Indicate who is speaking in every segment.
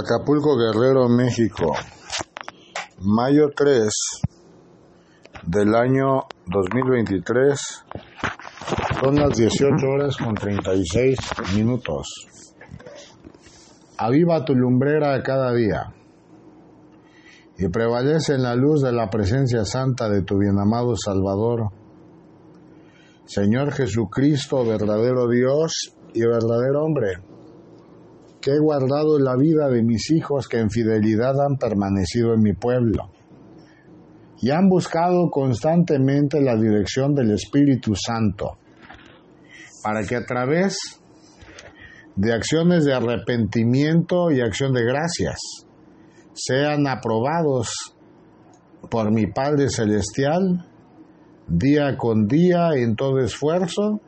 Speaker 1: Acapulco Guerrero, México, mayo 3 del año 2023, son las 18 horas con 36 minutos. Aviva tu lumbrera cada día y prevalece en la luz de la presencia santa de tu bienamado Salvador, Señor Jesucristo, verdadero Dios y verdadero hombre que he guardado la vida de mis hijos que en fidelidad han permanecido en mi pueblo. Y han buscado constantemente la dirección del Espíritu Santo, para que a través de acciones de arrepentimiento y acción de gracias sean aprobados por mi Padre Celestial día con día en todo esfuerzo,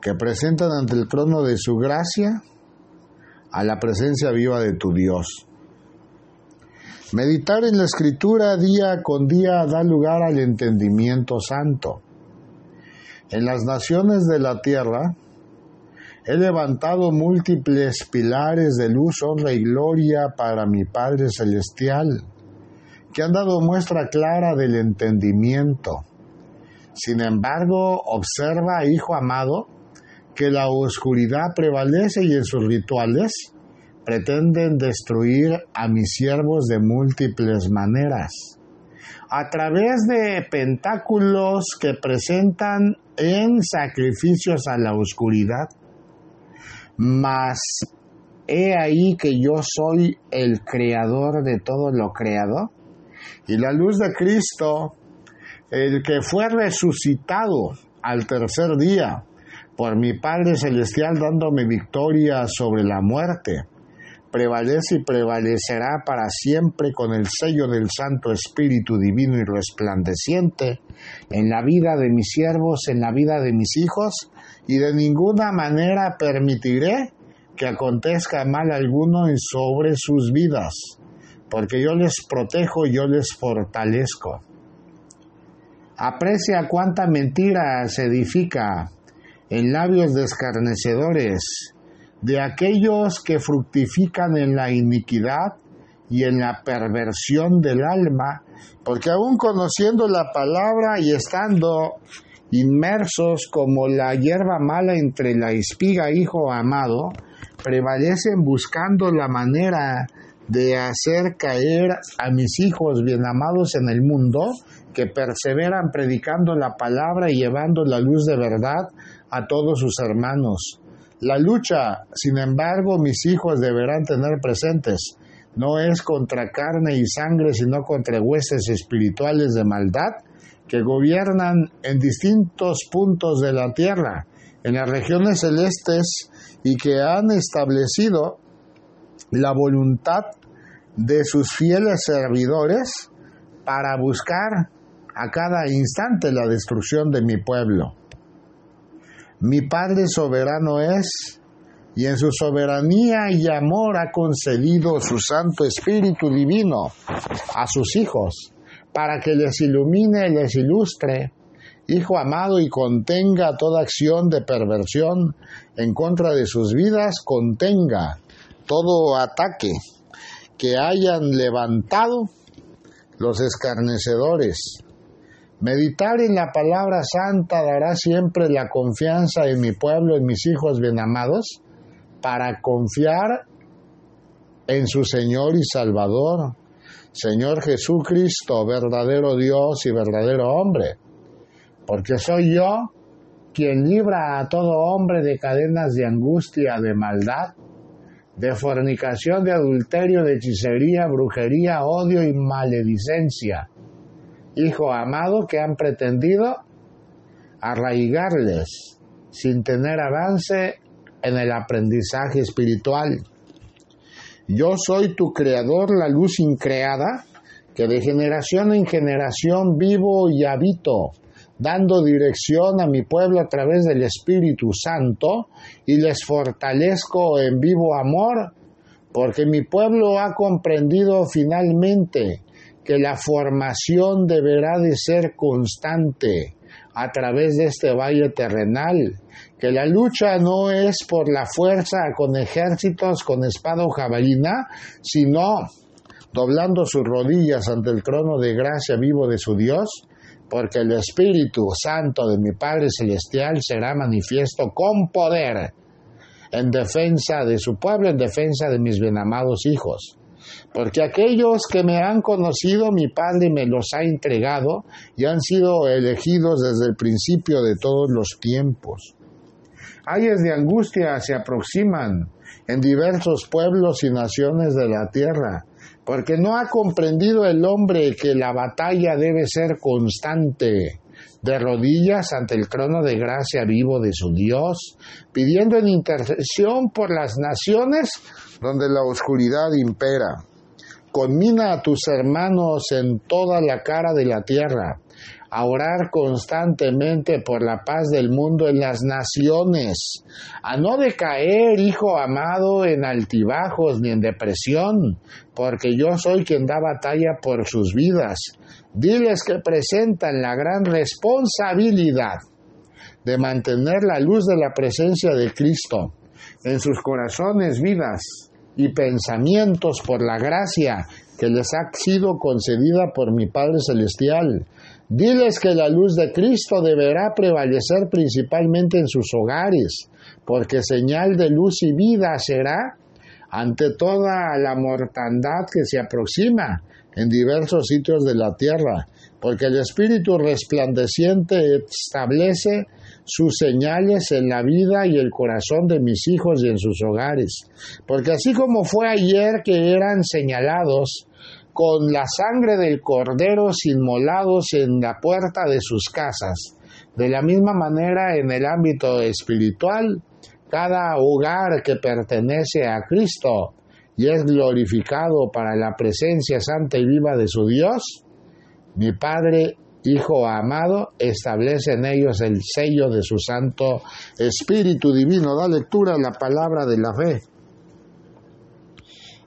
Speaker 1: que presentan ante el trono de su gracia a la presencia viva de tu Dios. Meditar en la escritura día con día da lugar al entendimiento santo. En las naciones de la tierra he levantado múltiples pilares de luz, honra y gloria para mi Padre Celestial, que han dado muestra clara del entendimiento. Sin embargo, observa, hijo amado, que la oscuridad prevalece y en sus rituales pretenden destruir a mis siervos de múltiples maneras. A través de pentáculos que presentan en sacrificios a la oscuridad, mas he ahí que yo soy el creador de todo lo creado, y la luz de Cristo, el que fue resucitado al tercer día, por mi Padre Celestial dándome victoria sobre la muerte, prevalece y prevalecerá para siempre con el sello del Santo Espíritu Divino y resplandeciente en la vida de mis siervos, en la vida de mis hijos, y de ninguna manera permitiré que acontezca mal alguno sobre sus vidas, porque yo les protejo yo les fortalezco. Aprecia cuánta mentira se edifica en labios de escarnecedores, de aquellos que fructifican en la iniquidad y en la perversión del alma, porque aún conociendo la palabra y estando inmersos como la hierba mala entre la espiga, hijo amado, prevalecen buscando la manera de hacer caer a mis hijos bien amados en el mundo, que perseveran predicando la palabra y llevando la luz de verdad a todos sus hermanos. La lucha, sin embargo, mis hijos deberán tener presentes, no es contra carne y sangre, sino contra hueses espirituales de maldad que gobiernan en distintos puntos de la tierra, en las regiones celestes, y que han establecido la voluntad de sus fieles servidores para buscar a cada instante la destrucción de mi pueblo. Mi Padre soberano es, y en su soberanía y amor ha concedido su Santo Espíritu Divino a sus hijos, para que les ilumine y les ilustre, Hijo amado, y contenga toda acción de perversión en contra de sus vidas, contenga todo ataque que hayan levantado los escarnecedores, Meditar en la palabra santa dará siempre la confianza en mi pueblo, en mis hijos bien amados, para confiar en su Señor y Salvador, Señor Jesucristo, verdadero Dios y verdadero hombre, porque soy yo quien libra a todo hombre de cadenas de angustia, de maldad, de fornicación, de adulterio, de hechicería, brujería, odio y maledicencia hijo amado, que han pretendido arraigarles sin tener avance en el aprendizaje espiritual. Yo soy tu creador, la luz increada, que de generación en generación vivo y habito, dando dirección a mi pueblo a través del Espíritu Santo y les fortalezco en vivo amor, porque mi pueblo ha comprendido finalmente que la formación deberá de ser constante, a través de este valle terrenal, que la lucha no es por la fuerza con ejércitos, con espada o jabalina, sino doblando sus rodillas ante el trono de gracia vivo de su Dios, porque el Espíritu Santo de mi Padre Celestial será manifiesto con poder en defensa de su pueblo, en defensa de mis benamados hijos. Porque aquellos que me han conocido, mi Padre me los ha entregado y han sido elegidos desde el principio de todos los tiempos. Ayes de angustia se aproximan en diversos pueblos y naciones de la tierra, porque no ha comprendido el hombre que la batalla debe ser constante, de rodillas ante el trono de gracia vivo de su Dios, pidiendo en intercesión por las naciones donde la oscuridad impera. Conmina a tus hermanos en toda la cara de la tierra, a orar constantemente por la paz del mundo en las naciones, a no decaer, hijo amado, en altibajos ni en depresión, porque yo soy quien da batalla por sus vidas. Diles que presentan la gran responsabilidad de mantener la luz de la presencia de Cristo en sus corazones, vidas y pensamientos por la gracia que les ha sido concedida por mi Padre Celestial. Diles que la luz de Cristo deberá prevalecer principalmente en sus hogares, porque señal de luz y vida será ante toda la mortandad que se aproxima en diversos sitios de la tierra, porque el Espíritu resplandeciente establece sus señales en la vida y el corazón de mis hijos y en sus hogares. Porque así como fue ayer que eran señalados con la sangre del cordero inmolados en la puerta de sus casas, de la misma manera en el ámbito espiritual, cada hogar que pertenece a Cristo y es glorificado para la presencia santa y viva de su Dios, mi Padre Hijo amado, establece en ellos el sello de su Santo Espíritu Divino. Da lectura a la palabra de la fe.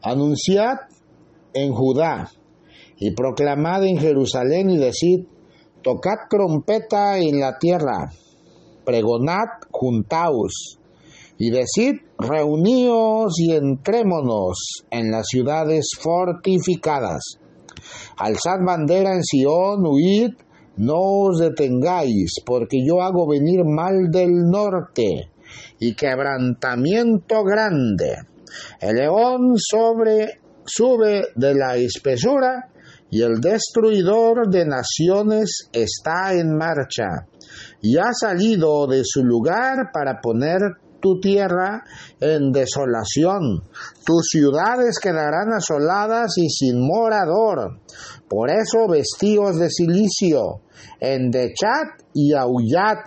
Speaker 1: Anunciad en Judá y proclamad en Jerusalén y decid, tocad trompeta en la tierra, pregonad, juntaos y decid, reuníos y entrémonos en las ciudades fortificadas. Alzad bandera en Sión, huid, no os detengáis, porque yo hago venir mal del norte y quebrantamiento grande. El león sobre, sube de la espesura y el destruidor de naciones está en marcha y ha salido de su lugar para poner tu tierra en desolación. Tus ciudades quedarán asoladas y sin morador. Por eso vestíos de silicio, endechad y aullad,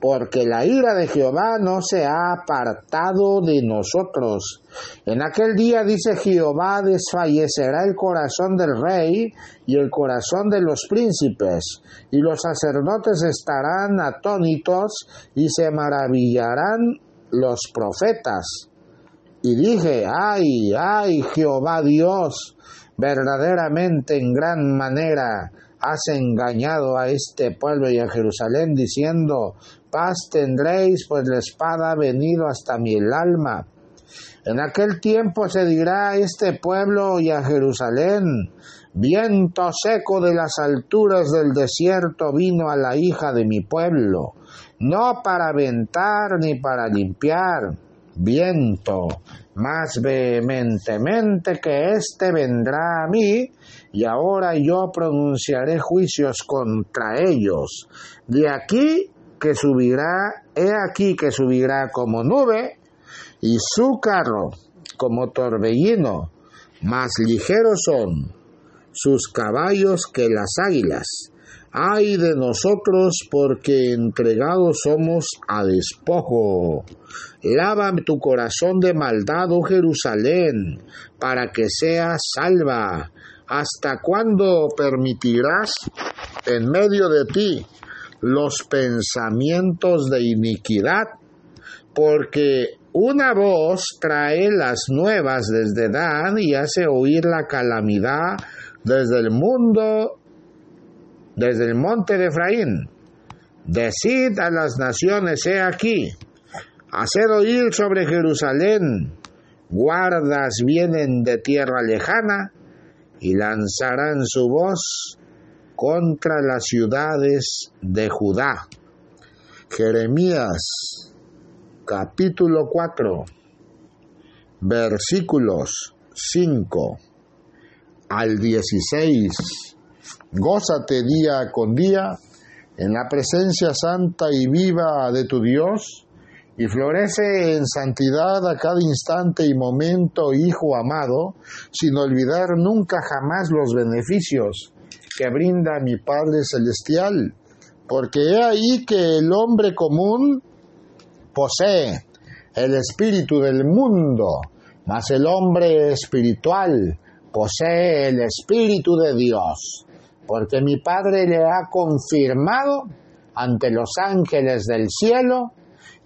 Speaker 1: porque la ira de Jehová no se ha apartado de nosotros. En aquel día, dice Jehová, desfallecerá el corazón del rey y el corazón de los príncipes, y los sacerdotes estarán atónitos y se maravillarán los profetas. Y dije, ay, ay, Jehová Dios, verdaderamente en gran manera has engañado a este pueblo y a Jerusalén, diciendo, paz tendréis, pues la espada ha venido hasta mi alma. En aquel tiempo se dirá a este pueblo y a Jerusalén, viento seco de las alturas del desierto vino a la hija de mi pueblo, no para aventar ni para limpiar, viento más vehementemente que éste vendrá a mí, y ahora yo pronunciaré juicios contra ellos. De aquí que subirá, he aquí que subirá como nube, y su carro como torbellino, más ligeros son sus caballos que las águilas ay de nosotros porque entregados somos a despojo. Lava tu corazón de maldad, oh Jerusalén, para que seas salva. ¿Hasta cuándo permitirás en medio de ti los pensamientos de iniquidad? Porque una voz trae las nuevas desde Dan y hace oír la calamidad desde el mundo desde el monte de Efraín. Decid a las naciones, he aquí, haced oír sobre Jerusalén, guardas vienen de tierra lejana y lanzarán su voz contra las ciudades de Judá. Jeremías capítulo 4 versículos 5 al 16. Gózate día con día en la presencia santa y viva de tu Dios y florece en santidad a cada instante y momento, Hijo amado, sin olvidar nunca jamás los beneficios que brinda mi Padre Celestial, porque he ahí que el hombre común posee el espíritu del mundo, mas el hombre espiritual posee el espíritu de Dios, porque mi Padre le ha confirmado ante los ángeles del cielo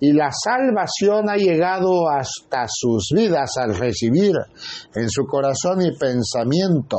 Speaker 1: y la salvación ha llegado hasta sus vidas al recibir en su corazón y pensamiento.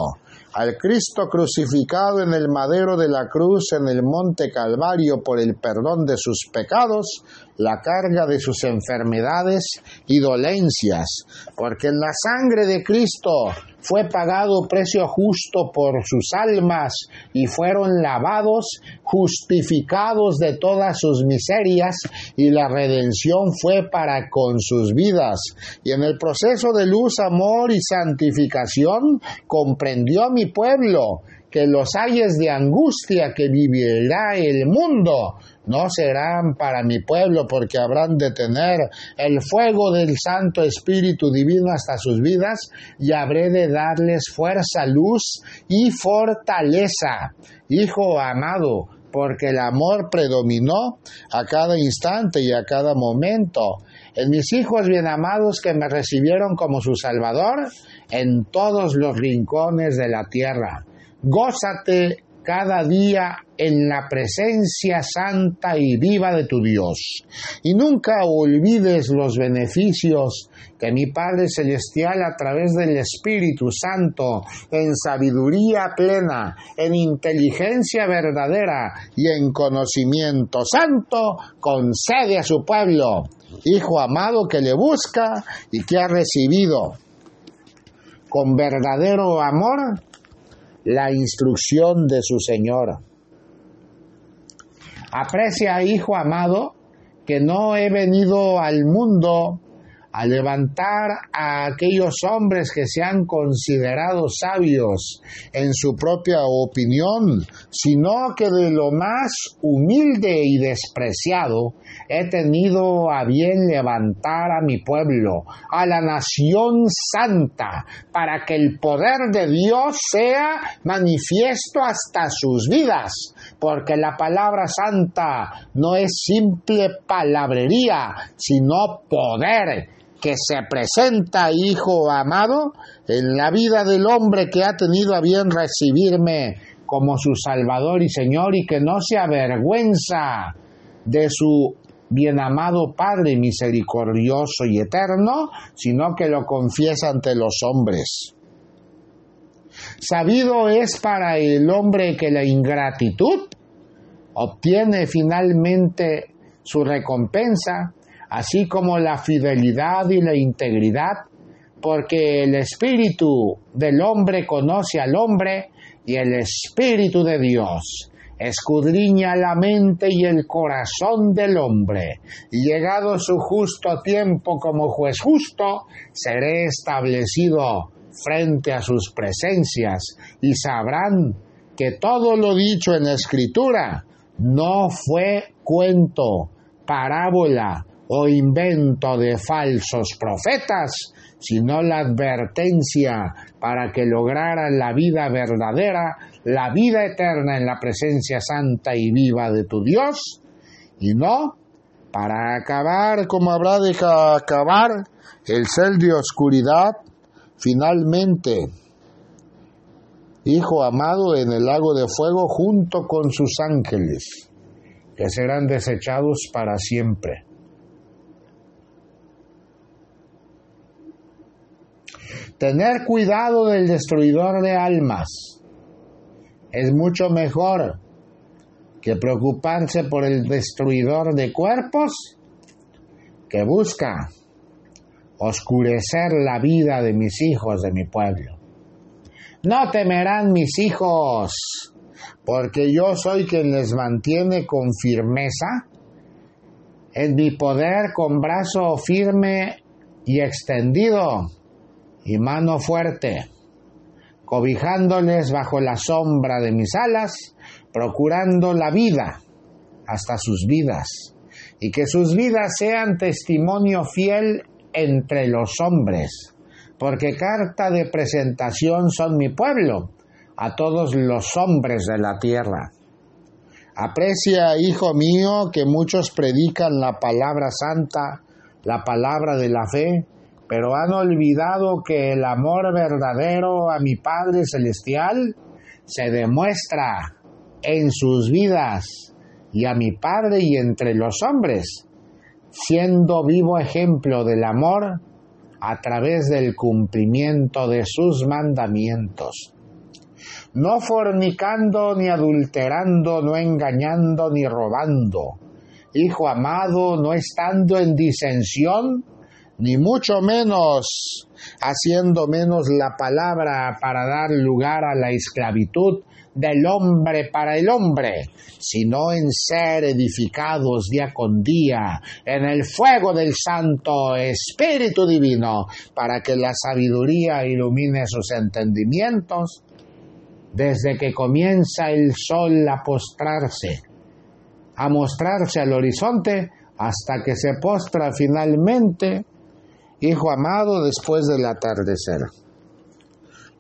Speaker 1: Al Cristo crucificado en el madero de la cruz en el monte Calvario por el perdón de sus pecados, la carga de sus enfermedades y dolencias, porque en la sangre de Cristo fue pagado precio justo por sus almas y fueron lavados, justificados de todas sus miserias y la redención fue para con sus vidas. Y en el proceso de luz, amor y santificación comprendió mi pueblo que los ayes de angustia que vivirá el mundo no serán para mi pueblo porque habrán de tener el fuego del Santo Espíritu Divino hasta sus vidas y habré de darles fuerza, luz y fortaleza. Hijo amado, porque el amor predominó a cada instante y a cada momento. En mis hijos bien amados que me recibieron como su Salvador en todos los rincones de la tierra. Gózate cada día en la presencia santa y viva de tu Dios. Y nunca olvides los beneficios que mi Padre Celestial a través del Espíritu Santo, en sabiduría plena, en inteligencia verdadera y en conocimiento santo, concede a su pueblo, Hijo amado que le busca y que ha recibido con verdadero amor la instrucción de su Señor. Aprecia, hijo amado, que no he venido al mundo a levantar a aquellos hombres que se han considerado sabios en su propia opinión, sino que de lo más humilde y despreciado he tenido a bien levantar a mi pueblo, a la nación santa, para que el poder de Dios sea manifiesto hasta sus vidas, porque la palabra santa no es simple palabrería, sino poder que se presenta, hijo amado, en la vida del hombre que ha tenido a bien recibirme como su Salvador y Señor y que no se avergüenza de su bien amado Padre misericordioso y eterno, sino que lo confiesa ante los hombres. Sabido es para el hombre que la ingratitud obtiene finalmente su recompensa así como la fidelidad y la integridad, porque el espíritu del hombre conoce al hombre y el espíritu de Dios escudriña la mente y el corazón del hombre, llegado su justo tiempo como juez justo, seré establecido frente a sus presencias, y sabrán que todo lo dicho en la escritura no fue cuento, parábola, o invento de falsos profetas, sino la advertencia para que lograran la vida verdadera, la vida eterna en la presencia santa y viva de tu Dios, y no para acabar como habrá de acabar el cel de oscuridad, finalmente, Hijo amado en el lago de fuego junto con sus ángeles, que serán desechados para siempre. Tener cuidado del destruidor de almas es mucho mejor que preocuparse por el destruidor de cuerpos que busca oscurecer la vida de mis hijos de mi pueblo. No temerán mis hijos, porque yo soy quien les mantiene con firmeza en mi poder con brazo firme y extendido y mano fuerte, cobijándoles bajo la sombra de mis alas, procurando la vida hasta sus vidas, y que sus vidas sean testimonio fiel entre los hombres, porque carta de presentación son mi pueblo a todos los hombres de la tierra. Aprecia, hijo mío, que muchos predican la palabra santa, la palabra de la fe, pero han olvidado que el amor verdadero a mi Padre Celestial se demuestra en sus vidas y a mi Padre y entre los hombres, siendo vivo ejemplo del amor a través del cumplimiento de sus mandamientos no fornicando ni adulterando, no engañando ni robando. Hijo amado, no estando en disensión, ni mucho menos haciendo menos la palabra para dar lugar a la esclavitud del hombre para el hombre, sino en ser edificados día con día en el fuego del Santo Espíritu Divino, para que la sabiduría ilumine sus entendimientos. Desde que comienza el sol a postrarse, a mostrarse al horizonte, hasta que se postra finalmente, Hijo amado, después del atardecer.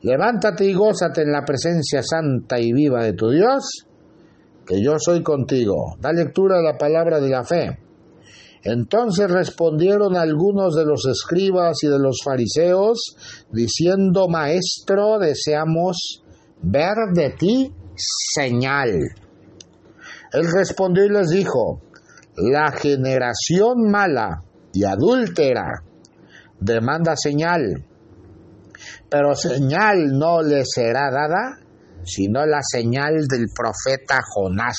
Speaker 1: Levántate y gózate en la presencia santa y viva de tu Dios, que yo soy contigo. Da lectura a la palabra de la fe. Entonces respondieron algunos de los escribas y de los fariseos, diciendo, Maestro, deseamos ver de ti señal. Él respondió y les dijo, la generación mala y adúltera demanda señal, pero señal no le será dada, sino la señal del profeta Jonás.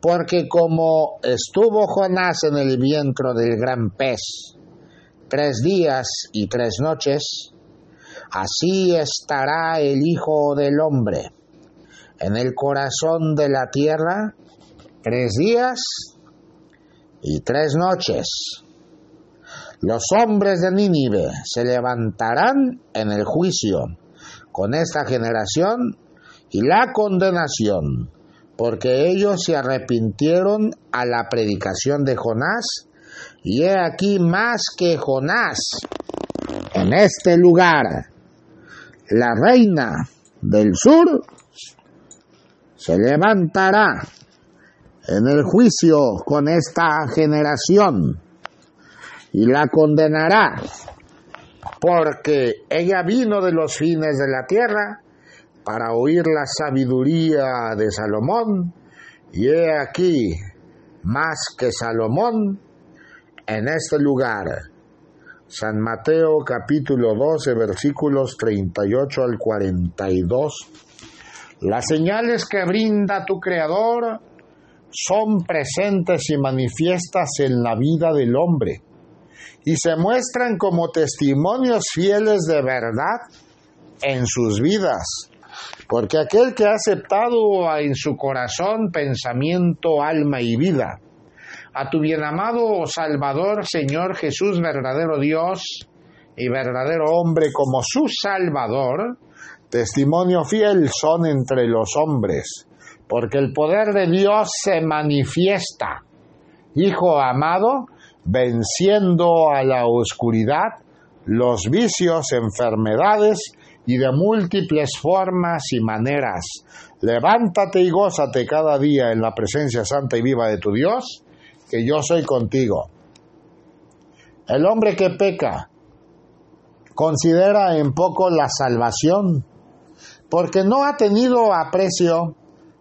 Speaker 1: Porque como estuvo Jonás en el vientre del gran pez tres días y tres noches, Así estará el Hijo del Hombre en el corazón de la tierra tres días y tres noches. Los hombres de Nínive se levantarán en el juicio con esta generación y la condenación, porque ellos se arrepintieron a la predicación de Jonás, y he aquí más que Jonás en este lugar la reina del sur se levantará en el juicio con esta generación y la condenará porque ella vino de los fines de la tierra para oír la sabiduría de Salomón y he aquí más que Salomón en este lugar San Mateo capítulo 12 versículos 38 al 42. Las señales que brinda tu Creador son presentes y manifiestas en la vida del hombre y se muestran como testimonios fieles de verdad en sus vidas. Porque aquel que ha aceptado en su corazón pensamiento, alma y vida, a tu bienamado Salvador, Señor Jesús, verdadero Dios y verdadero hombre como su Salvador, testimonio fiel son entre los hombres, porque el poder de Dios se manifiesta. Hijo amado, venciendo a la oscuridad, los vicios, enfermedades y de múltiples formas y maneras. Levántate y gózate cada día en la presencia santa y viva de tu Dios que yo soy contigo. El hombre que peca considera en poco la salvación, porque no ha tenido aprecio,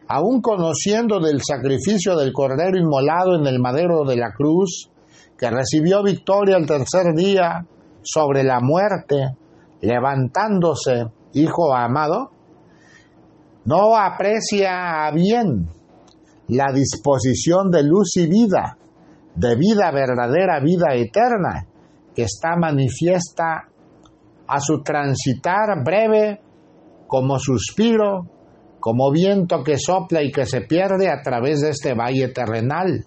Speaker 1: aun conociendo del sacrificio del Cordero inmolado en el madero de la cruz, que recibió victoria el tercer día sobre la muerte, levantándose, hijo amado, no aprecia bien la disposición de luz y vida, de vida verdadera, vida eterna, que está manifiesta a su transitar breve como suspiro, como viento que sopla y que se pierde a través de este valle terrenal,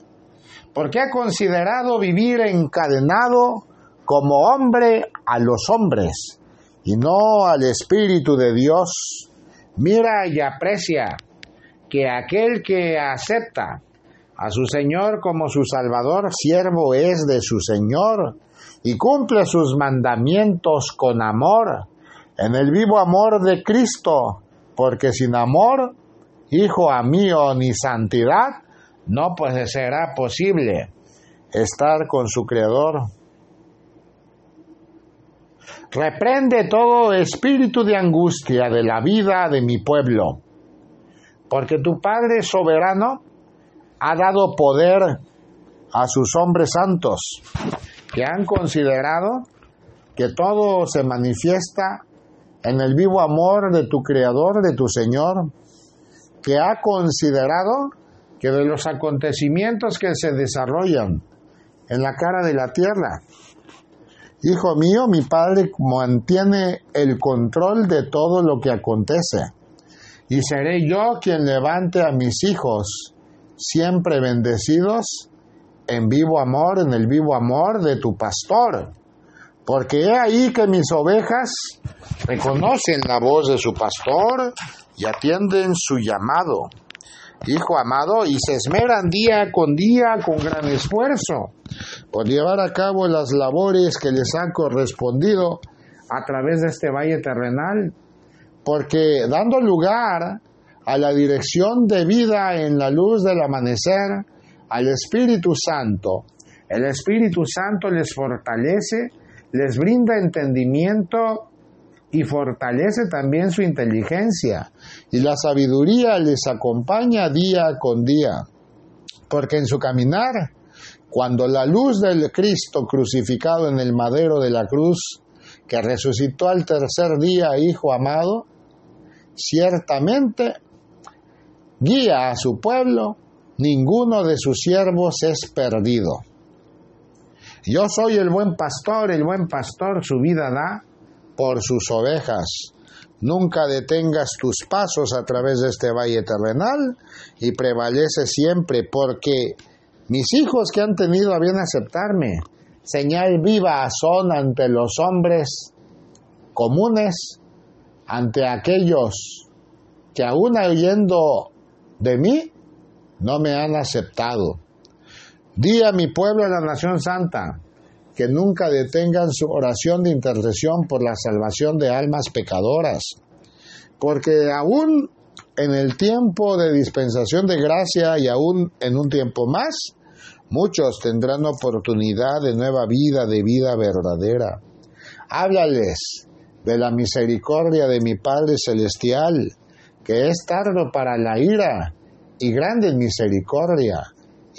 Speaker 1: porque ha considerado vivir encadenado como hombre a los hombres y no al Espíritu de Dios. Mira y aprecia que aquel que acepta a su Señor como su Salvador, siervo es de su Señor y cumple sus mandamientos con amor, en el vivo amor de Cristo, porque sin amor, hijo mío, ni santidad, no pues será posible estar con su Creador. Reprende todo espíritu de angustia de la vida de mi pueblo, porque tu Padre soberano ha dado poder a sus hombres santos, que han considerado que todo se manifiesta en el vivo amor de tu Creador, de tu Señor, que ha considerado que de los acontecimientos que se desarrollan en la cara de la tierra, Hijo mío, mi Padre mantiene el control de todo lo que acontece, y seré yo quien levante a mis hijos, siempre bendecidos, en vivo amor, en el vivo amor de tu pastor. Porque he ahí que mis ovejas reconocen la voz de su pastor y atienden su llamado. Hijo amado, y se esmeran día con día con gran esfuerzo por llevar a cabo las labores que les han correspondido a través de este valle terrenal, porque dando lugar a la dirección de vida en la luz del amanecer, al Espíritu Santo, el Espíritu Santo les fortalece, les brinda entendimiento y fortalece también su inteligencia y la sabiduría les acompaña día con día, porque en su caminar, cuando la luz del Cristo crucificado en el madero de la cruz, que resucitó al tercer día, Hijo amado, ciertamente guía a su pueblo, ninguno de sus siervos es perdido. Yo soy el buen pastor, el buen pastor su vida da por sus ovejas. Nunca detengas tus pasos a través de este valle terrenal y prevalece siempre porque mis hijos que han tenido a bien aceptarme, señal viva son ante los hombres comunes, ante aquellos que aún oyendo de mí, no me han aceptado. Di a mi pueblo, a la nación santa, que nunca detengan su oración de intercesión por la salvación de almas pecadoras, porque aún en el tiempo de dispensación de gracia y aún en un tiempo más, muchos tendrán oportunidad de nueva vida, de vida verdadera. Háblales de la misericordia de mi Padre Celestial, que es tardo para la ira y grande misericordia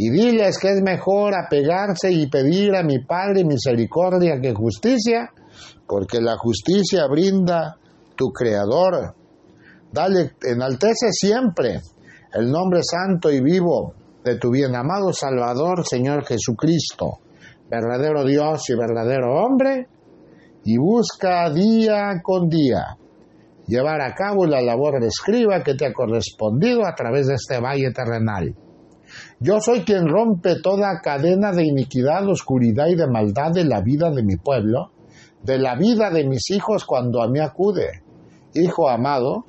Speaker 1: y diles que es mejor apegarse y pedir a mi Padre misericordia que justicia, porque la justicia brinda tu Creador. Dale, enaltece siempre el nombre santo y vivo de tu bien amado Salvador, Señor Jesucristo, verdadero Dios y verdadero hombre, y busca día con día llevar a cabo la labor de escriba que te ha correspondido a través de este valle terrenal yo soy quien rompe toda cadena de iniquidad, oscuridad y de maldad de la vida de mi pueblo, de la vida de mis hijos cuando a mí acude. Hijo amado,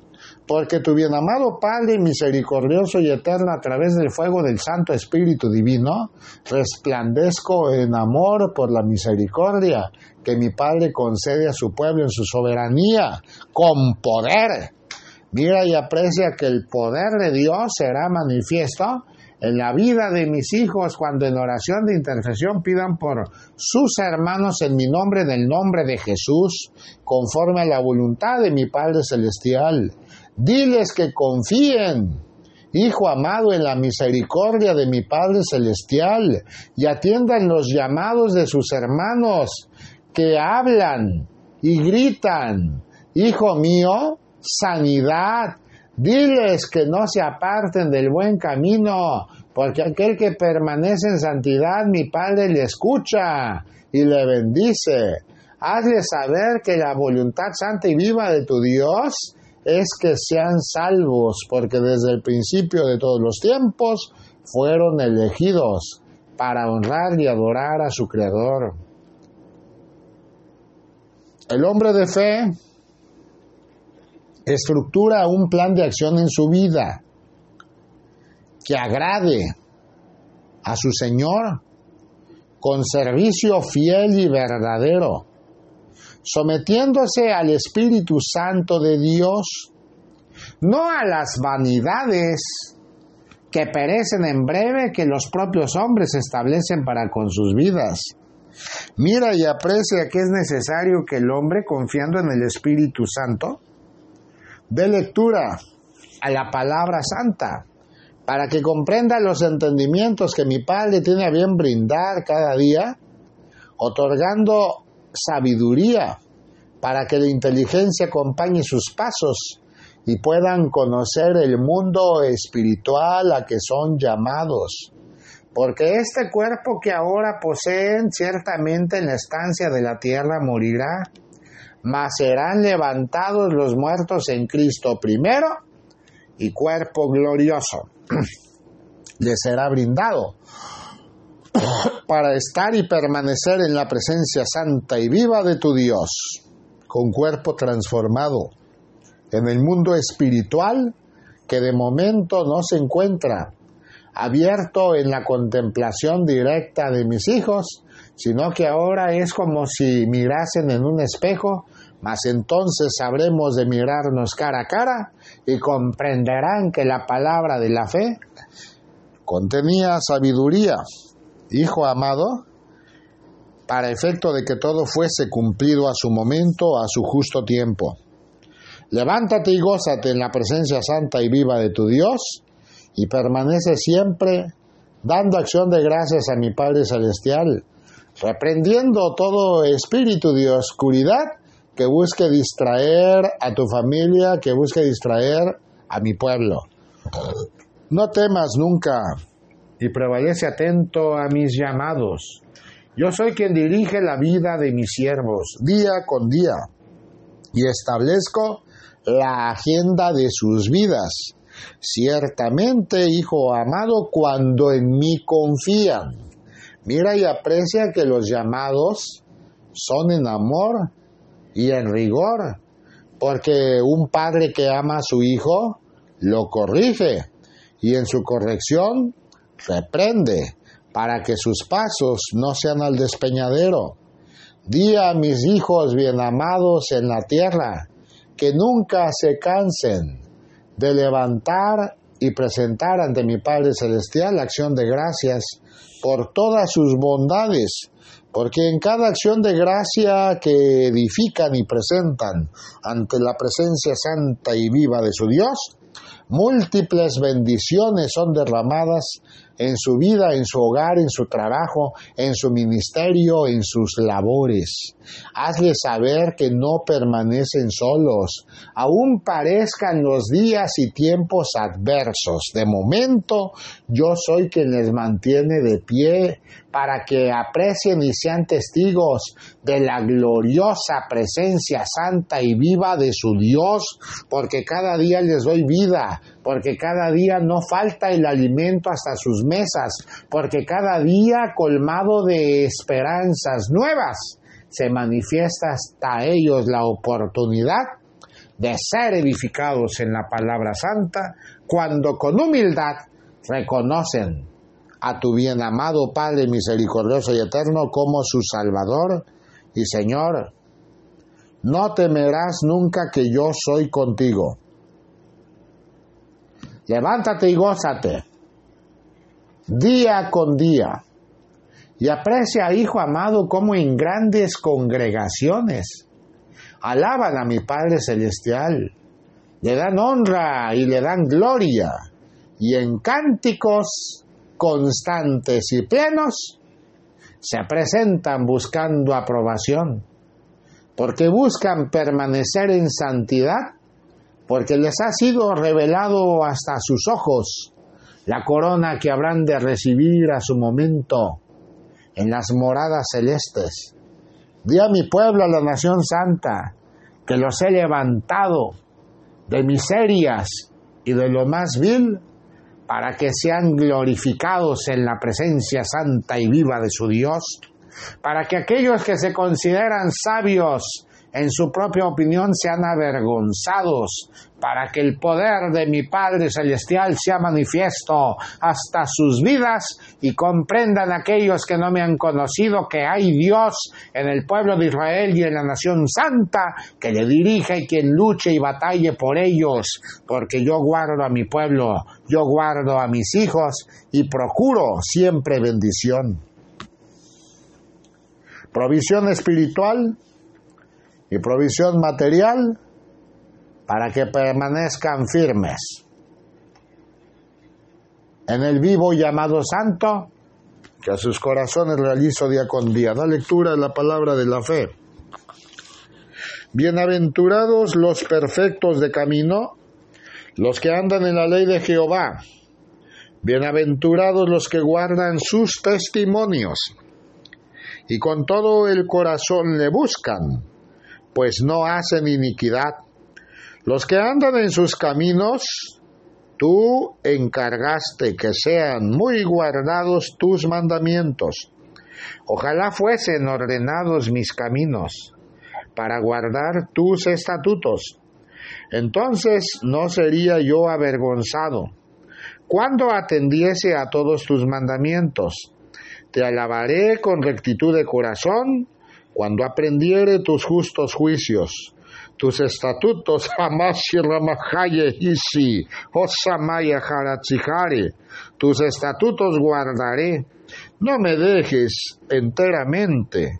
Speaker 1: porque tu bien amado Padre misericordioso y eterno a través del fuego del Santo Espíritu Divino, resplandezco en amor por la misericordia que mi Padre concede a su pueblo en su soberanía, con poder. Mira y aprecia que el poder de Dios será manifiesto en la vida de mis hijos cuando en oración de intercesión pidan por sus hermanos en mi nombre, en el nombre de Jesús, conforme a la voluntad de mi Padre Celestial. Diles que confíen, Hijo amado, en la misericordia de mi Padre Celestial y atiendan los llamados de sus hermanos que hablan y gritan, Hijo mío, sanidad, Diles que no se aparten del buen camino, porque aquel que permanece en santidad, mi Padre le escucha y le bendice. Hazle saber que la voluntad santa y viva de tu Dios es que sean salvos, porque desde el principio de todos los tiempos fueron elegidos para honrar y adorar a su Creador. El hombre de fe estructura un plan de acción en su vida que agrade a su Señor con servicio fiel y verdadero, sometiéndose al Espíritu Santo de Dios, no a las vanidades que perecen en breve que los propios hombres establecen para con sus vidas. Mira y aprecia que es necesario que el hombre, confiando en el Espíritu Santo, dé lectura a la palabra santa, para que comprenda los entendimientos que mi Padre tiene a bien brindar cada día, otorgando sabiduría para que la inteligencia acompañe sus pasos y puedan conocer el mundo espiritual a que son llamados. Porque este cuerpo que ahora poseen ciertamente en la estancia de la tierra morirá, mas serán levantados los muertos en Cristo primero y cuerpo glorioso. Les será brindado para estar y permanecer en la presencia santa y viva de tu Dios, con cuerpo transformado en el mundo espiritual que de momento no se encuentra abierto en la contemplación directa de mis hijos, sino que ahora es como si mirasen en un espejo, mas entonces sabremos de mirarnos cara a cara y comprenderán que la palabra de la fe contenía sabiduría, hijo amado, para efecto de que todo fuese cumplido a su momento, a su justo tiempo. Levántate y gózate en la presencia santa y viva de tu Dios y permanece siempre dando acción de gracias a mi Padre Celestial, reprendiendo todo espíritu de oscuridad que busque distraer a tu familia, que busque distraer a mi pueblo. No temas nunca y prevalece atento a mis llamados. Yo soy quien dirige la vida de mis siervos día con día y establezco la agenda de sus vidas. Ciertamente, hijo amado, cuando en mí confían. Mira y aprecia que los llamados son en amor y en rigor, porque un padre que ama a su hijo lo corrige y en su corrección reprende para que sus pasos no sean al despeñadero. Di a mis hijos bien amados en la tierra que nunca se cansen de levantar y presentar ante mi Padre Celestial la acción de gracias por todas sus bondades, porque en cada acción de gracia que edifican y presentan ante la presencia santa y viva de su Dios, múltiples bendiciones son derramadas en su vida, en su hogar, en su trabajo, en su ministerio, en sus labores. Hazle saber que no permanecen solos, aun parezcan los días y tiempos adversos. De momento, yo soy quien les mantiene de pie para que aprecien y sean testigos de la gloriosa presencia santa y viva de su Dios, porque cada día les doy vida, porque cada día no falta el alimento hasta sus mesas, porque cada día colmado de esperanzas nuevas se manifiesta hasta ellos la oportunidad de ser edificados en la palabra santa cuando con humildad reconocen a tu bien amado Padre misericordioso y eterno como su Salvador y Señor. No temerás nunca que yo soy contigo. Levántate y gózate día con día. Y aprecia, hijo amado, como en grandes congregaciones alaban a mi Padre Celestial, le dan honra y le dan gloria, y en cánticos constantes y plenos se presentan buscando aprobación, porque buscan permanecer en santidad porque les ha sido revelado hasta sus ojos la corona que habrán de recibir a su momento en las moradas celestes. Di a mi pueblo, a la nación santa, que los he levantado de miserias y de lo más vil para que sean glorificados en la presencia santa y viva de su Dios, para que aquellos que se consideran sabios en su propia opinión sean avergonzados, para que el poder de mi Padre Celestial sea manifiesto hasta sus vidas y comprendan aquellos que no me han conocido que hay Dios en el pueblo de Israel y en la nación santa que le dirija y quien luche y batalle por ellos, porque yo guardo a mi pueblo, yo guardo a mis hijos y procuro siempre bendición. Provisión espiritual y provisión material para que permanezcan firmes en el vivo llamado santo que a sus corazones realizo día con día. Da lectura a la palabra de la fe. Bienaventurados los perfectos de camino, los que andan en la ley de Jehová. Bienaventurados los que guardan sus testimonios y con todo el corazón le buscan pues no hacen iniquidad. Los que andan en sus caminos, tú encargaste que sean muy guardados tus mandamientos. Ojalá fuesen ordenados mis caminos para guardar tus estatutos. Entonces no sería yo avergonzado. Cuando atendiese a todos tus mandamientos, te alabaré con rectitud de corazón cuando aprendiere tus justos juicios, tus estatutos, tus estatutos guardaré, no me dejes enteramente.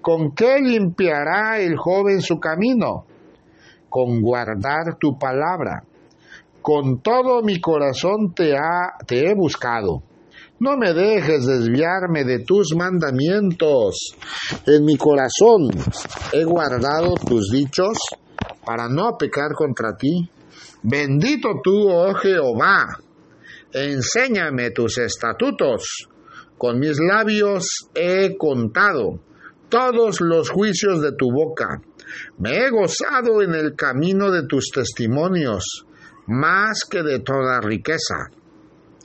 Speaker 1: ¿Con qué limpiará el joven su camino? Con guardar tu palabra. Con todo mi corazón te, te he buscado no me dejes desviarme de tus mandamientos. En mi corazón he guardado tus dichos para no pecar contra ti. Bendito tú, oh Jehová. Enséñame tus estatutos. Con mis labios he contado todos los juicios de tu boca. Me he gozado en el camino de tus testimonios, más que de toda riqueza.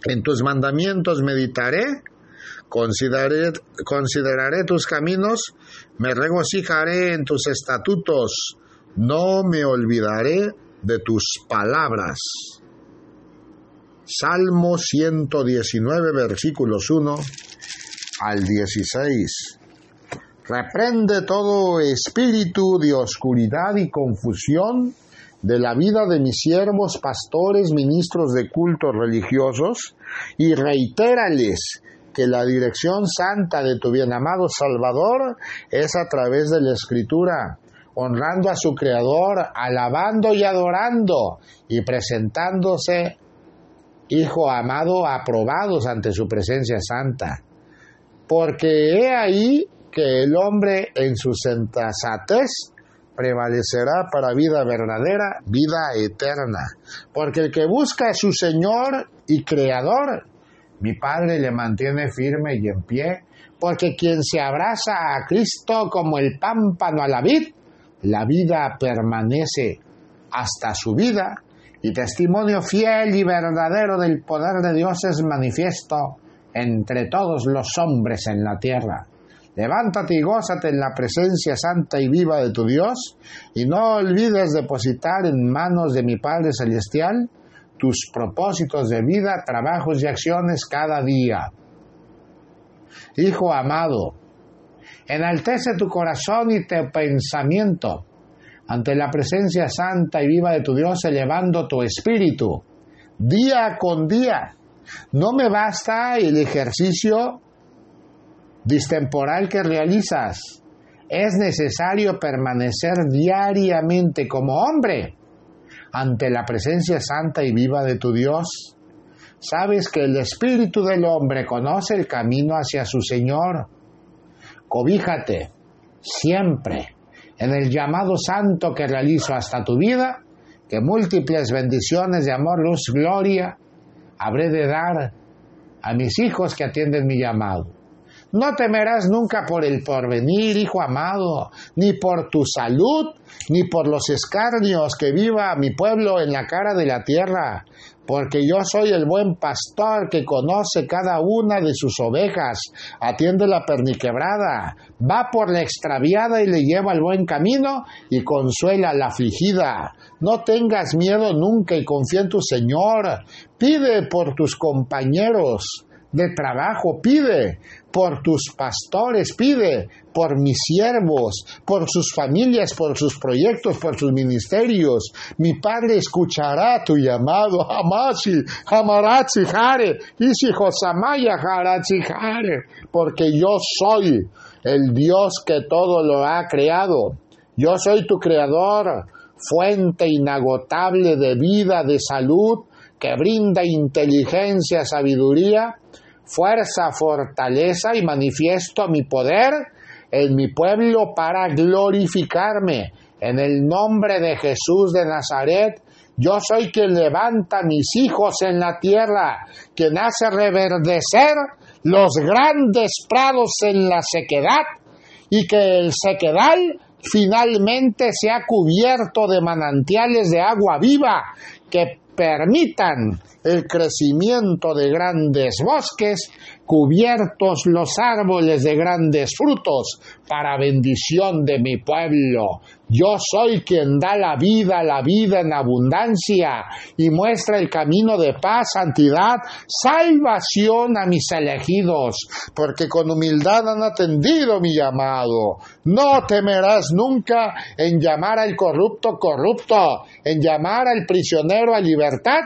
Speaker 1: En tus mandamientos meditaré, consideraré, tus caminos, me regocijaré en tus estatutos, no me olvidaré de tus palabras. Salmo 119, versículos 1 al 16. Reprende todo espíritu de oscuridad y confusión de la vida de mis siervos, pastores, ministros de cultos religiosos, y reitérales que la dirección santa de tu bien amado Salvador es a través de la Escritura, honrando a su Creador, alabando y adorando, y presentándose, Hijo amado, aprobados ante su presencia santa. Porque he ahí que el hombre en su sensatez prevalecerá para vida verdadera, vida eterna. Porque el que busca a su Señor y Creador, mi Padre le mantiene firme y en pie, porque quien se abraza a Cristo como el pámpano a la vid, la vida permanece hasta su vida, y testimonio fiel y verdadero del poder de Dios es manifiesto entre todos los hombres en la tierra. Levántate y gózate en la presencia santa y viva de tu Dios, y no olvides depositar en manos de mi Padre Celestial tus propósitos de vida, trabajos y acciones cada día. Hijo amado, enaltece tu corazón y tu pensamiento ante la presencia santa y viva de tu Dios, elevando tu espíritu día con día. No me basta el ejercicio distemporal que realizas. Es necesario permanecer diariamente como hombre ante la presencia santa y viva de tu Dios. Sabes que el espíritu del hombre conoce el camino hacia su Señor. Cobíjate siempre en el llamado santo que realizo hasta tu vida, que múltiples bendiciones de amor, luz, gloria habré de dar a mis hijos que atienden mi llamado. No temerás nunca por el porvenir, hijo amado, ni por tu salud, ni por los escarnios que viva mi pueblo en la cara de la tierra, porque yo soy el buen pastor que conoce cada una de sus ovejas, atiende la perniquebrada, va por la extraviada y le lleva al buen camino y consuela a la afligida. No tengas miedo nunca y confía en tu Señor. Pide por tus compañeros de trabajo, pide por tus pastores, pide por mis siervos, por sus familias, por sus proyectos, por sus ministerios. Mi Padre escuchará tu llamado. Hamarachi Isi Josamaya Harachi Hare, porque yo soy el Dios que todo lo ha creado. Yo soy tu creador, fuente inagotable de vida, de salud, que brinda inteligencia, sabiduría, fuerza, fortaleza y manifiesto mi poder en mi pueblo para glorificarme. En el nombre de Jesús de Nazaret, yo soy quien levanta mis hijos en la tierra, quien hace reverdecer los grandes prados en la sequedad y que el sequedal finalmente sea cubierto de manantiales de agua viva que permitan el crecimiento de grandes bosques, cubiertos los árboles de grandes frutos, para bendición de mi pueblo. Yo soy quien da la vida, la vida en abundancia, y muestra el camino de paz, santidad, salvación a mis elegidos, porque con humildad han atendido mi llamado. No temerás nunca en llamar al corrupto corrupto, en llamar al prisionero a libertad,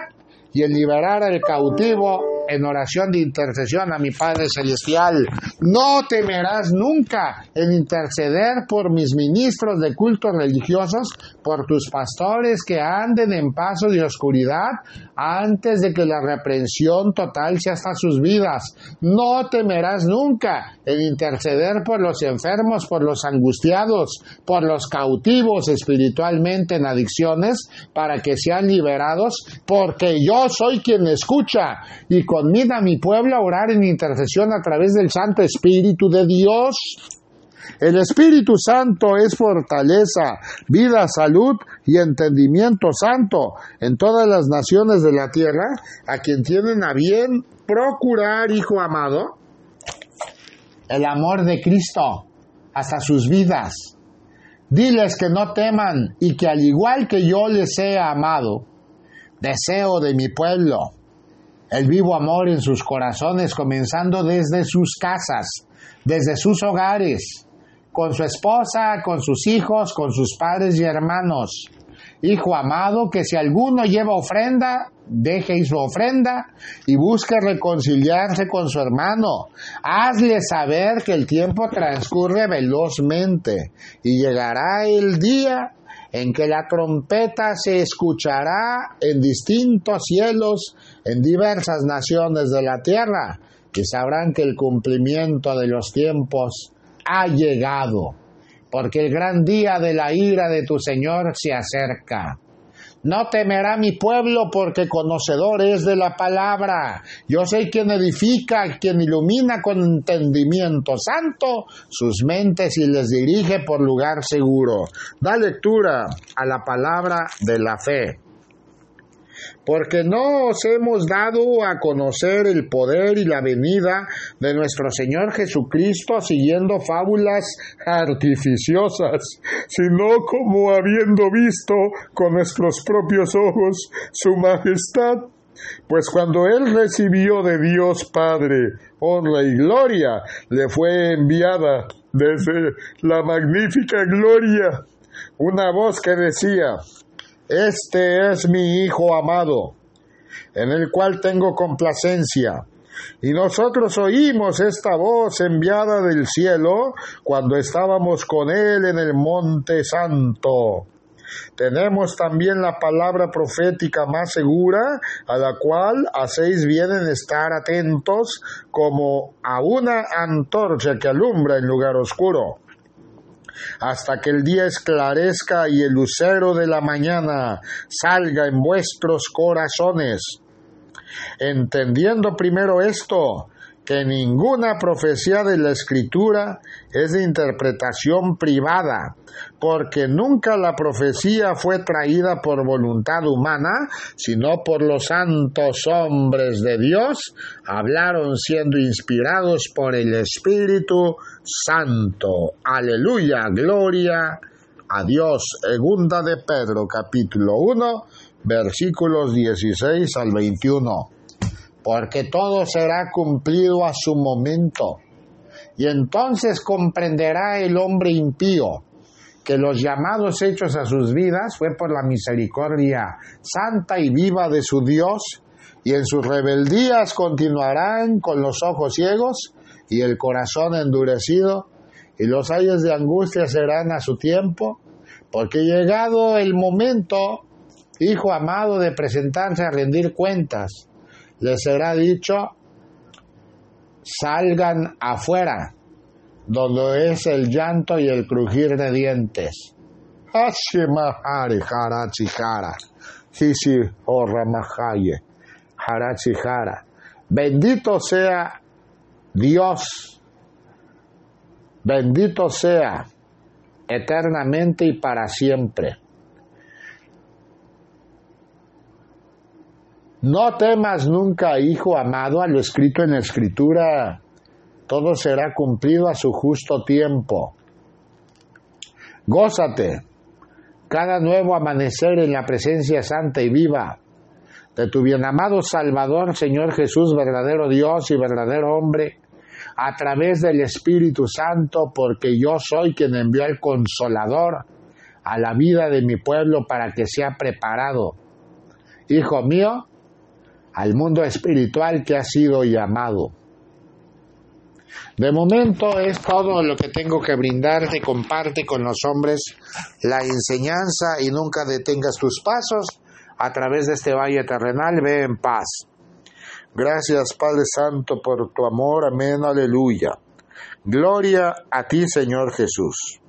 Speaker 1: y en liberar al cautivo en oración de intercesión a mi Padre Celestial. No temerás nunca en interceder por mis ministros de cultos religiosos, por tus pastores que anden en paso de oscuridad antes de que la reprensión total sea hasta sus vidas. No temerás nunca en interceder por los enfermos, por los angustiados, por los cautivos espiritualmente en adicciones, para que sean liberados, porque yo soy quien escucha y conmina a mi pueblo a orar en intercesión a través del Santo Espíritu de Dios. El Espíritu Santo es fortaleza, vida, salud y entendimiento santo en todas las naciones de la tierra, a quien tienen a bien procurar, hijo amado, el amor de Cristo hasta sus vidas. Diles que no teman y que al igual que yo les he amado, deseo de mi pueblo, el vivo amor en sus corazones, comenzando desde sus casas, desde sus hogares, con su esposa, con sus hijos, con sus padres y hermanos. Hijo amado, que si alguno lleva ofrenda, deje su ofrenda y busque reconciliarse con su hermano. Hazle saber que el tiempo transcurre velozmente y llegará el día en que la trompeta se escuchará en distintos cielos, en diversas naciones de la tierra, y sabrán que el cumplimiento de los tiempos ha llegado, porque el gran día de la ira de tu Señor se acerca. No temerá mi pueblo porque conocedor es de la palabra. Yo soy quien edifica, quien ilumina con entendimiento santo sus mentes y les dirige por lugar seguro. Da lectura a la palabra de la fe porque no os hemos dado a conocer el poder y la venida de nuestro Señor Jesucristo siguiendo fábulas artificiosas, sino como habiendo visto con nuestros propios ojos su majestad. Pues cuando él recibió de Dios Padre honra y gloria, le fue enviada desde la magnífica gloria una voz que decía, este es mi Hijo amado, en el cual tengo complacencia. Y nosotros oímos esta voz enviada del cielo cuando estábamos con Él en el Monte Santo. Tenemos también la palabra profética más segura, a la cual hacéis bien en estar atentos como a una antorcha que alumbra en lugar oscuro hasta que el día esclarezca y el lucero de la mañana salga en vuestros corazones. Entendiendo primero esto, que ninguna profecía de la escritura es de interpretación privada, porque nunca la profecía fue traída por voluntad humana, sino por los santos hombres de Dios, hablaron siendo inspirados por el Espíritu Santo. Aleluya, gloria a Dios. Segunda de Pedro, capítulo 1, versículos 16 al 21 porque todo será cumplido a su momento. Y entonces comprenderá el hombre impío que los llamados hechos a sus vidas fue por la misericordia santa y viva de su Dios, y en sus rebeldías continuarán con los ojos ciegos y el corazón endurecido, y los años de angustia serán a su tiempo, porque llegado el momento, hijo amado, de presentarse a rendir cuentas, les será dicho, salgan afuera, donde es el llanto y el crujir de dientes. Bendito sea Dios, bendito sea eternamente y para siempre. No temas nunca, hijo amado, a lo escrito en la escritura. Todo será cumplido a su justo tiempo. Gózate cada nuevo amanecer en la presencia santa y viva de tu bienamado Salvador, Señor Jesús, verdadero Dios y verdadero hombre, a través del Espíritu Santo, porque yo soy quien envió al Consolador a la vida de mi pueblo para que sea preparado. Hijo mío, al mundo espiritual que ha sido llamado. De momento es todo lo que tengo que brindarte. Comparte con los hombres la enseñanza y nunca detengas tus pasos a través de este valle terrenal. Ve en paz. Gracias Padre Santo por tu amor. Amén. Aleluya. Gloria a ti Señor Jesús.